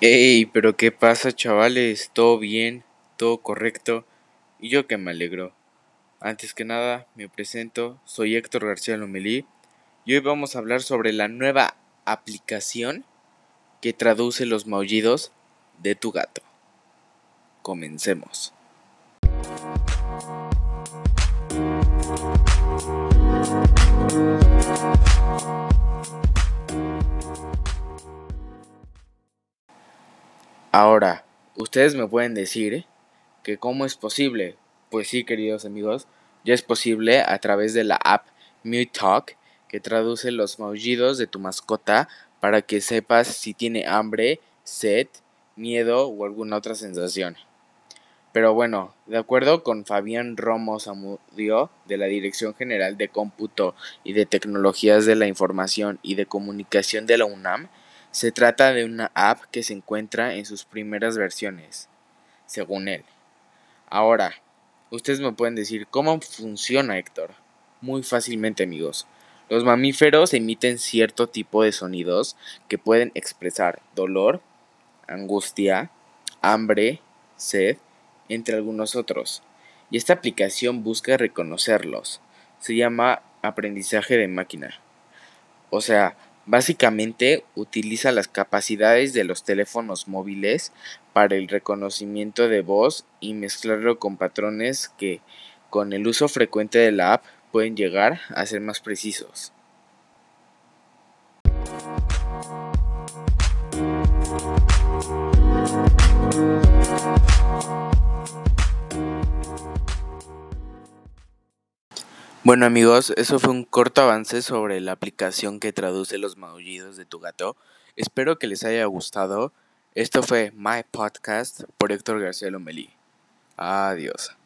Ey, pero ¿qué pasa, chavales? ¿Todo bien? ¿Todo correcto? Y yo que me alegro. Antes que nada, me presento, soy Héctor García Lomelí y hoy vamos a hablar sobre la nueva aplicación que traduce los maullidos de tu gato. Comencemos. Ahora, ustedes me pueden decir que cómo es posible. Pues sí, queridos amigos, ya es posible a través de la app Mute que traduce los maullidos de tu mascota para que sepas si tiene hambre, sed, miedo o alguna otra sensación. Pero bueno, de acuerdo con Fabián Romo Zamudio de la Dirección General de Cómputo y de Tecnologías de la Información y de Comunicación de la UNAM, se trata de una app que se encuentra en sus primeras versiones, según él. Ahora, ustedes me pueden decir, ¿cómo funciona Héctor? Muy fácilmente amigos. Los mamíferos emiten cierto tipo de sonidos que pueden expresar dolor, angustia, hambre, sed, entre algunos otros. Y esta aplicación busca reconocerlos. Se llama aprendizaje de máquina. O sea, Básicamente utiliza las capacidades de los teléfonos móviles para el reconocimiento de voz y mezclarlo con patrones que con el uso frecuente de la app pueden llegar a ser más precisos. Bueno amigos, eso fue un corto avance sobre la aplicación que traduce los maullidos de tu gato. Espero que les haya gustado. Esto fue My Podcast por Héctor García Lomelí. Adiós.